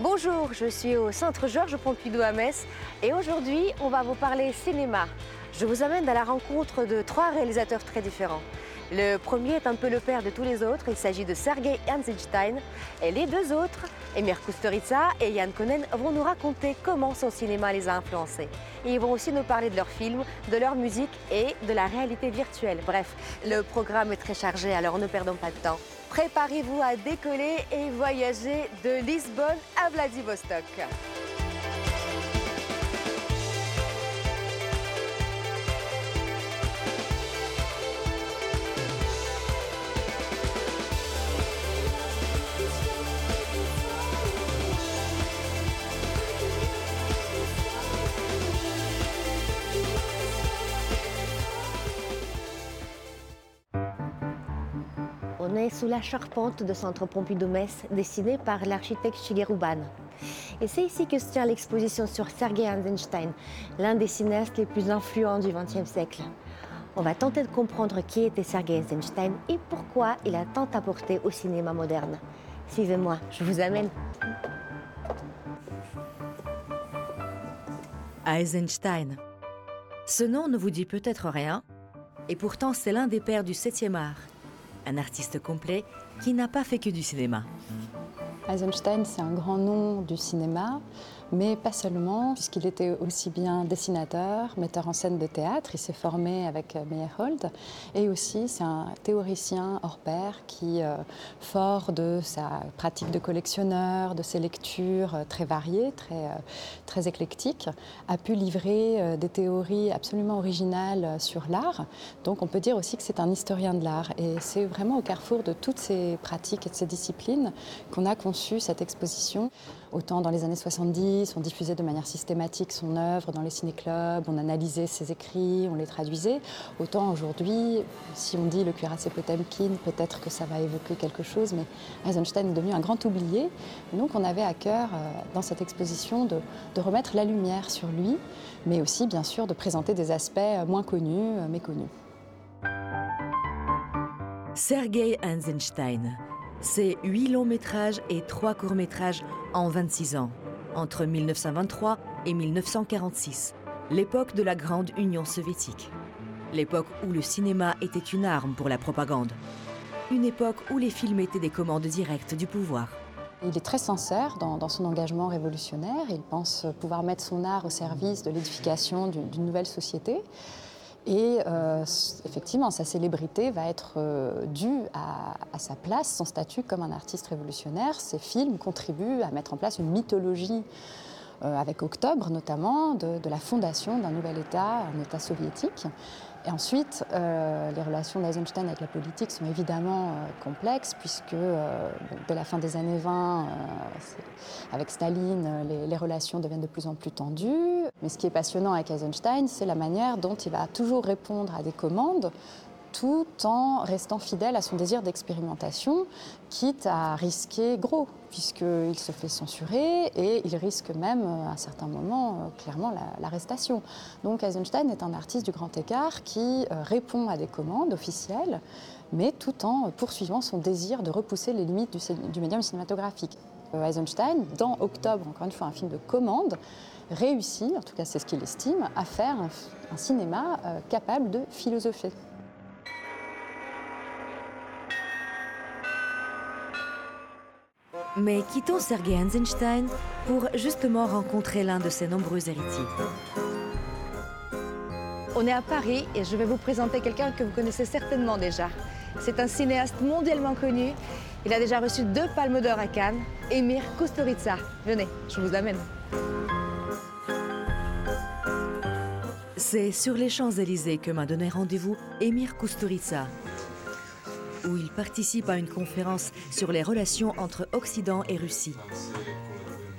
Bonjour, je suis au Centre Georges Pompidou à Metz et aujourd'hui on va vous parler cinéma. Je vous amène à la rencontre de trois réalisateurs très différents. Le premier est un peu le père de tous les autres, il s'agit de Sergei Eisenstein et les deux autres, Emir Kusturica et Yann Konen, vont nous raconter comment son cinéma les a influencés. Ils vont aussi nous parler de leurs films, de leur musique et de la réalité virtuelle. Bref, le programme est très chargé alors ne perdons pas de temps. Préparez-vous à décoller et voyager de Lisbonne à Vladivostok. On est sous la charpente de Centre Pompidou-Metz, dessinée par l'architecte Shigeru Ban. Et c'est ici que se tient l'exposition sur Sergei Eisenstein, l'un des cinéastes les plus influents du XXe siècle. On va tenter de comprendre qui était Sergei Eisenstein et pourquoi il a tant apporté au cinéma moderne. Suivez-moi, je vous amène. Eisenstein. Ce nom ne vous dit peut-être rien, et pourtant c'est l'un des pères du 7e art, un artiste complet qui n'a pas fait que du cinéma. Eisenstein, c'est un grand nom du cinéma, mais pas seulement, puisqu'il était aussi bien dessinateur, metteur en scène de théâtre, il s'est formé avec euh, Meyerhold, et aussi c'est un théoricien hors pair qui, euh, fort de sa pratique de collectionneur, de ses lectures euh, très variées, très, très éclectiques, a pu livrer des théories absolument originales sur l'art. Donc on peut dire aussi que c'est un historien de l'art, et c'est vraiment au carrefour de toutes ces pratiques et de ces disciplines qu'on a conçu cette exposition. Autant dans les années 70, on diffusait de manière systématique son œuvre dans les ciné-clubs, on analysait ses écrits, on les traduisait. Autant aujourd'hui, si on dit le cuirassé Potemkin, peut-être que ça va évoquer quelque chose, mais Eisenstein est devenu un grand oublié. Donc on avait à cœur, euh, dans cette exposition, de, remettre la lumière sur lui, mais aussi, bien sûr, de présenter des aspects moins connus, euh, méconnus. Sergei Eisenstein. C'est huit longs métrages et trois courts métrages en 26 ans, entre 1923 et 1946, l'époque de la grande Union soviétique. L'époque où le cinéma était une arme pour la propagande. Une époque où les films étaient des commandes directes du pouvoir. Il est très sincère dans, dans, son engagement révolutionnaire. Il pense pouvoir mettre son art au service de l'édification d'une nouvelle société. Et euh, effectivement, sa célébrité va être euh, due à, sa place, son statut comme un artiste révolutionnaire. Ses films contribuent à mettre en place une mythologie, euh, avec Octobre notamment, de la fondation d'un nouvel État, un État soviétique. Et ensuite, euh, les relations d'Eisenstein avec la politique sont évidemment euh, complexes, puisque euh, dès la fin des années 20, avec Staline, les, les, relations deviennent de plus en plus tendues. Mais ce qui est passionnant avec Eisenstein, c'est la manière dont il va toujours répondre à des commandes tout en restant fidèle à son désir d'expérimentation, quitte à risquer gros, puisqu'il se fait censurer et il risque même à certains moments clairement l'arrestation. Donc Eisenstein est un artiste du grand écart qui répond à des commandes officielles, mais tout en poursuivant son désir de repousser les limites du, médium cinématographique. Eisenstein, dans Octobre, encore une fois un film de commande, réussit, en tout cas c'est ce qu'il estime, à faire un, cinéma euh, capable de philosopher. Mais quittons Sergei Eisenstein pour justement rencontrer l'un de ses nombreux héritiers. On est à Paris et je vais vous présenter quelqu'un que vous connaissez certainement déjà. C'est un cinéaste mondialement connu. Il a déjà reçu deux palmes d'or à Cannes. Emir Kusturica. Venez, je vous amène. C'est sur les Champs-Élysées que m'a donné rendez-vous Emir Kusturica, où il participe à une conférence sur les relations entre Occident et Russie.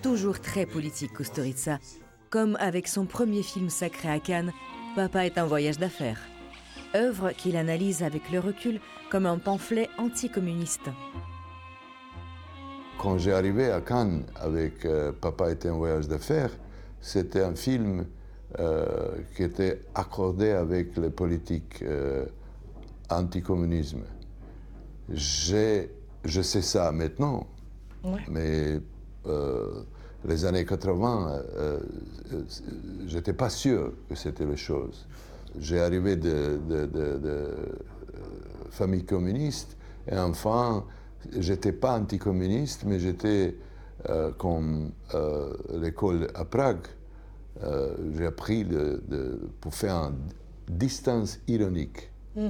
Toujours très politique, Kusturica, comme avec son premier film sacré à Cannes, Papa est un voyage d'affaires. Œuvre qu'il analyse avec le recul comme un pamphlet anticommuniste. Quand j'ai arrivé à Cannes avec euh, Papa était un voyage d'affaires, c'était un film euh, qui était accordé avec les politiques euh, je sais ça maintenant, ouais. mais les années 80, j'étais pas sûr que c'était les choses. J'ai arrivé de, de, de, famille communiste et enfin, j'étais pas anticommuniste, mais j'étais comme l'école à Prague. j'ai appris pour faire une distance ironique. Hmm.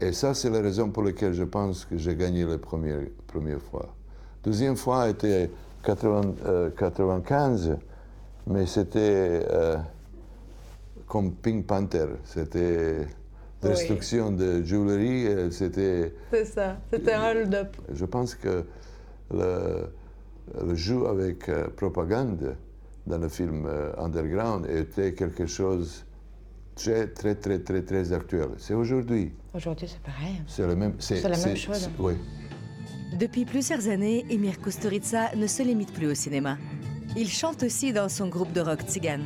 Et ça, c'est la raison pour laquelle je pense que j'ai gagné la première, première fois. Deuxième fois était 95, mais c'était euh, comme Pink Panther. C'était destruction de joaillerie. C'était. C'est ça, c'était un hold-up. Je pense que le, le jeu avec euh, propagande dans le film euh, Underground était quelque chose très, très, très, très, très actuel. C'est aujourd'hui. Aujourd'hui, c'est pareil. C'est la même, c'est, la même chose. Oui. Depuis plusieurs années, Emir Kusturica ne se limite plus au cinéma. Il chante aussi dans son groupe de rock tzigane.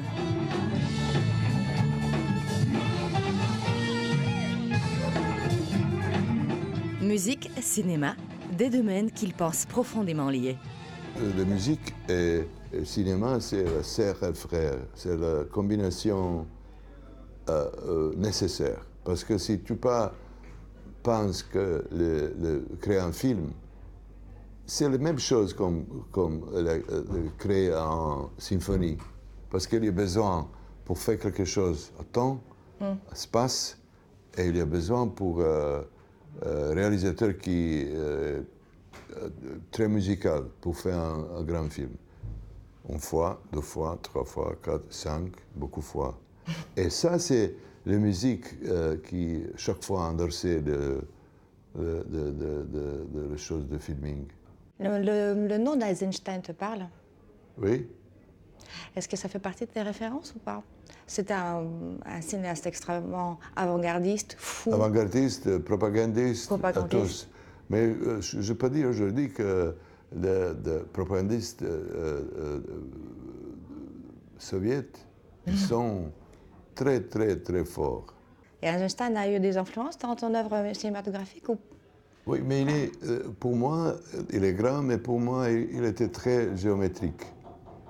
Musique, cinéma, des domaines qu'il pense profondément liés. Euh, la musique et le cinéma, c'est la sœur et frère. C'est la combinaison euh, euh, nécessaire. Parce que si tu pas penses que le, créer un film, c'est la même chose comme, comme créer une symphonie. Parce qu'il y a besoin, pour faire quelque chose, à temps, mm. espace, et il y a besoin pour un euh, réalisateur qui est très musical pour faire un, un, grand film. Une fois, deux fois, trois fois, quatre, cinq, beaucoup de fois. Et ça, c'est la musique euh, qui, chaque fois, endorsait de, de, de, de, de, choses de filming. Le, le, nom d'Eisenstein te parle? Oui. Est-ce que ça fait partie de tes références ou pas? C'était un, un, cinéaste extrêmement avant-gardiste, fou. Avant-gardiste, propagandiste, propagandiste. À tous. Mais euh, je, peux dire aujourd'hui que les propagandistes euh, euh, soviétiques, ils sont très, très, très fort. Et Eisenstein a eu des influences dans ton œuvre cinématographique ou... Oui, mais il est, euh, pour moi, il est grand, mais pour moi, il, était très géométrique.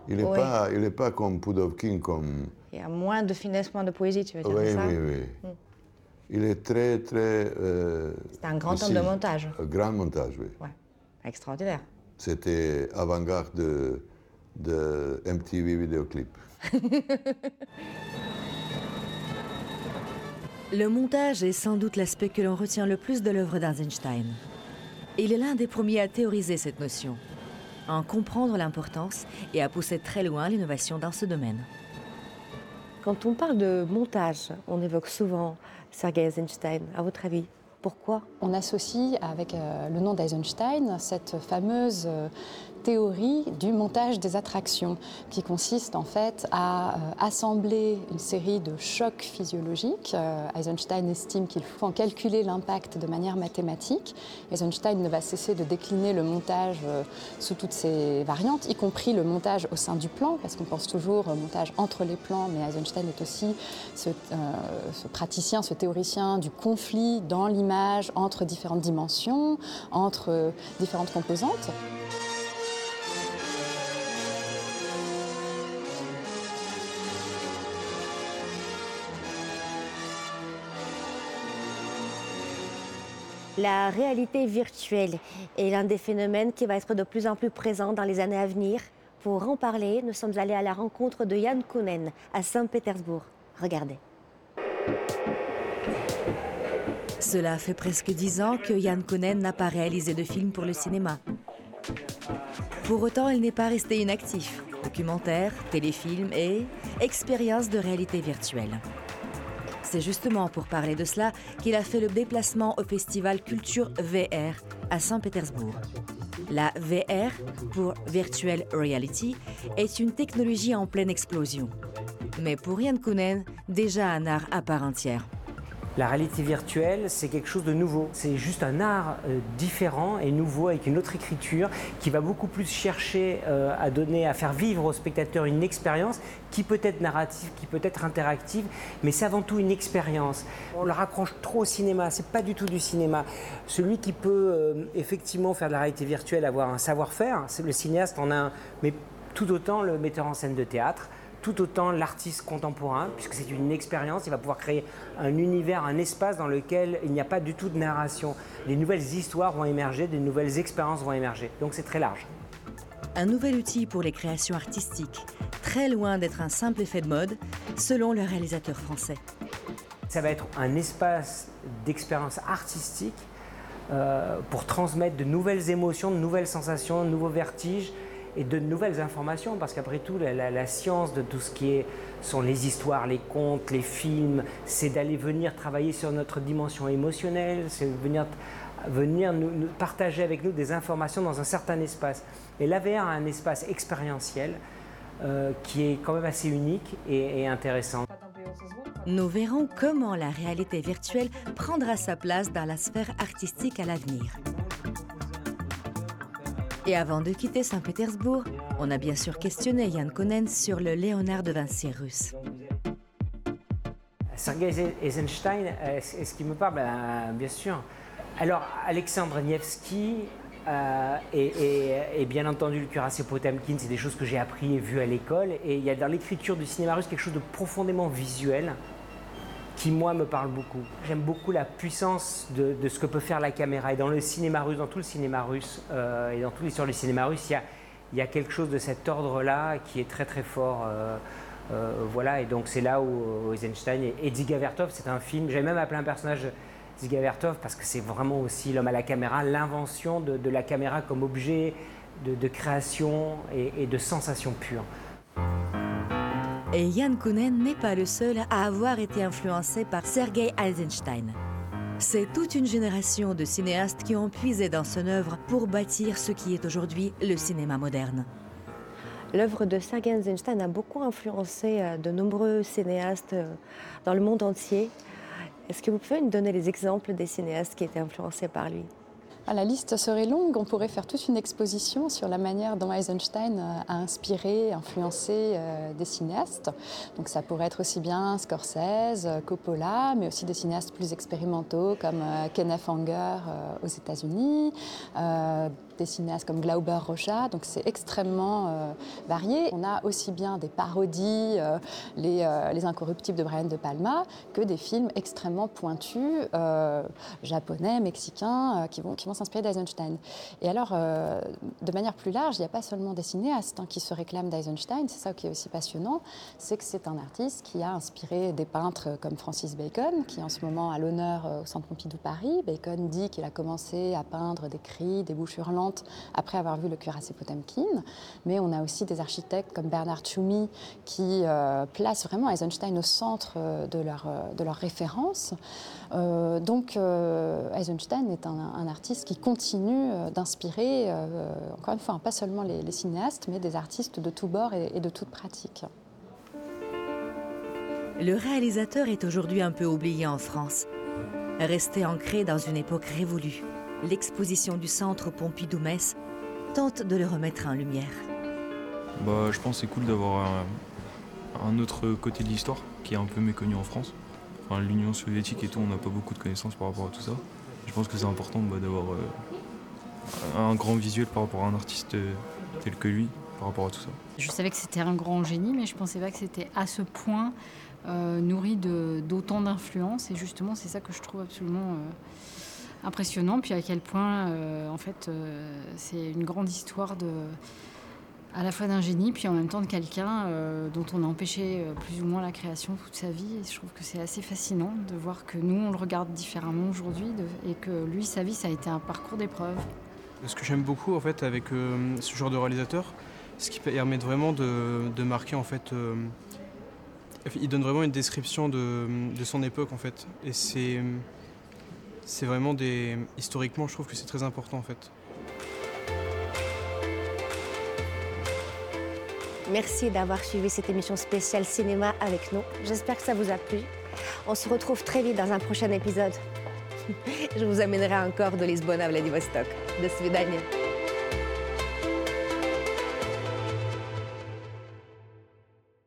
Il n'est pas, il pas comme Pudovkin, comme... Il y a moins de finesse, moins de poésie, tu veux dire oui, ça? Oui, oui, hmm. Il est très, très... Euh, C'était un grand homme de montage. Un grand montage, oui. Ouais. Extraordinaire. C'était avant-garde de, de MTV Vidéoclip. Le montage est sans doute l'aspect que l'on retient le plus de l'œuvre d'Eisenstein. Il est l'un des premiers à théoriser cette notion, à en comprendre l'importance et à pousser très loin l'innovation dans ce domaine. Quand on parle de montage, on évoque souvent Sergei Eisenstein. À votre avis, pourquoi? On associe avec euh, le nom d'Eisenstein cette fameuse euh, théorie du montage des attractions, qui consiste en fait à euh, assembler une série de chocs physiologiques. Euh, Eisenstein estime qu'il faut en calculer l'impact de manière mathématique. Eisenstein ne va cesser de décliner le montage euh, sous toutes ses variantes, y compris le montage au sein du plan, parce qu'on pense toujours au montage entre les plans, mais Eisenstein est aussi ce, ce praticien, ce théoricien du conflit dans l'image entre différentes dimensions, entre différentes composantes. La réalité virtuelle est l'un des phénomènes qui va être de plus en plus présent dans les années à venir. Pour en parler, nous sommes allés à la rencontre de Jan Kounen à Saint-Pétersbourg. Regardez. Cela fait presque dix ans que Jan Kounen n'a pas réalisé de film pour le cinéma. Pour autant, il n'est pas resté inactif. Documentaires, téléfilms et expériences de réalité virtuelle. C'est justement pour parler de cela qu'il a fait le déplacement au festival Culture VR à Saint-Pétersbourg. La VR, pour Virtual Reality, est une technologie en pleine explosion. Mais pour Yann Kounen, déjà un art à part entière. La réalité virtuelle, c'est quelque chose de nouveau. C'est juste un art euh, différent et nouveau avec une autre écriture qui va beaucoup plus chercher euh, à donner, à faire vivre au spectateur une expérience qui peut être narrative, qui peut être interactive, mais c'est avant tout une expérience. On le raccroche trop au cinéma, c'est pas du tout du cinéma. Celui qui peut euh, effectivement faire de la réalité virtuelle, avoir un savoir-faire, le cinéaste en a un, mais tout autant le metteur en scène de théâtre tout autant l'artiste contemporain, puisque c'est une expérience, il va pouvoir créer un univers, un espace dans lequel il n'y a pas du tout de narration. Des nouvelles histoires vont émerger, des nouvelles expériences vont émerger. Donc c'est très large. Un nouvel outil pour les créations artistiques, très loin d'être un simple effet de mode, selon le réalisateur français. Ça va être un espace d'expérience artistique euh, pour transmettre de nouvelles émotions, de nouvelles sensations, de nouveaux vertiges, et de nouvelles informations, parce qu'après tout, la, science de tout ce qui est, sont les histoires, les contes, les films, c'est d'aller venir travailler sur notre dimension émotionnelle, c'est venir, venir nous, partager avec nous des informations dans un certain espace. Et l'AVR a un espace expérientiel euh, qui est quand même assez unique et, et intéressant. Nous verrons comment la réalité virtuelle prendra sa place dans la sphère artistique à l'avenir. Et avant de quitter Saint-Pétersbourg, on a bien sûr questionné Yann Konen sur le Léonard de Vinci russe. Sergei Eisenstein, est-ce qu'il me parle? Ben, Bien sûr. Alors, Alexandre Nevsky euh, et, bien entendu le cuirassé Potemkin, c'est des choses que j'ai appris et vues à l'école. Et il y a dans l'écriture du cinéma russe quelque chose de profondément visuel qui, moi, me parle beaucoup. J'aime beaucoup la puissance de, ce que peut faire la caméra. Et dans le cinéma russe, dans tout le cinéma russe, euh, et dans toute l'histoire du cinéma russe, il y a, quelque chose de cet ordre-là qui est très très fort. Euh, euh, voilà, et donc c'est là où Eisenstein et, et Vertov, c'est un film. J'ai même appelé un personnage Dziga Vertov parce que c'est vraiment aussi l'homme à la caméra, l'invention de, la caméra comme objet de, création et, et de sensation pure. Et Jan Kounen n'est pas le seul à avoir été influencé par Sergei Eisenstein. C'est toute une génération de cinéastes qui ont puisé dans son œuvre pour bâtir ce qui est aujourd'hui le cinéma moderne. L'œuvre de Sergei Eisenstein a beaucoup influencé euh, de nombreux cinéastes euh, dans le monde entier. Est-ce que vous pouvez nous donner les exemples des cinéastes qui étaient influencés par lui? Ah, la liste serait longue, on pourrait faire toute une exposition sur la manière dont Eisenstein euh, a inspiré, influencé euh, des cinéastes. Donc ça pourrait être aussi bien Scorsese, Coppola, mais aussi des cinéastes plus expérimentaux comme euh, Kenneth Anger aux États-Unis, des cinéastes comme Glauber Rocha, donc c'est extrêmement euh, varié. On a aussi bien des parodies, euh, les, euh, les, Incorruptibles de Brian De Palma, que des films extrêmement pointus, japonais, mexicains, qui vont, s'inspirer d'Eisenstein. Et alors, de manière plus large, il n'y a pas seulement des cinéastes hein, qui se réclament d'Eisenstein, c'est ça qui est aussi passionnant, c'est que c'est un artiste qui a inspiré des peintres comme Francis Bacon, qui en ce moment à l'honneur au Centre Pompidou Paris. Bacon dit qu'il a commencé à peindre des cris, des bouches hurlantes, après avoir vu le cuirassé Potemkin. Mais on a aussi des architectes comme Bernard Tchoumi qui euh, placent vraiment Eisenstein au centre euh, de leur, euh, de leur référence. donc Eisenstein est un, artiste qui continue d'inspirer, encore une fois, pas seulement les, cinéastes, mais des artistes de tous bords et, et de toutes pratiques. Le réalisateur est aujourd'hui un peu oublié en France, resté ancré dans une époque révolue l'exposition du centre Pompidou-Metz tente de le remettre en lumière. Bah, je pense que c'est cool d'avoir un, autre côté de l'histoire qui est un peu méconnu en France. Enfin, L'Union soviétique et tout, on n'a pas beaucoup de connaissances par rapport à tout ça. Je pense que c'est important bah, d'avoir euh, un grand visuel par rapport à un artiste euh, tel que lui, par rapport à tout ça. Je savais que c'était un grand génie, mais je pensais pas que c'était à ce point euh, nourri d'autant d'influence. Et justement, c'est ça que je trouve absolument impressionnant. Puis à quel point, euh, en fait, euh, c'est une grande histoire de, à la fois d'un génie, puis en même temps de quelqu'un euh, dont on a empêché plus ou moins la création toute sa vie. Et je trouve que c'est assez fascinant de voir que nous, on le regarde différemment aujourd'hui et que lui, sa vie, ça a été un parcours d'épreuves. Ce que j'aime beaucoup, en fait, avec ce genre de réalisateur, ce qui permet vraiment de marquer, en fait, il donne vraiment une description de, de son époque, en fait. Et c'est c'est vraiment des. Historiquement, je trouve que c'est très important en fait. Merci d'avoir suivi cette émission spéciale cinéma avec nous. J'espère que ça vous a plu. On se retrouve très vite dans un prochain épisode. Je vous amènerai encore de Lisbonne à Vladivostok. De свидания.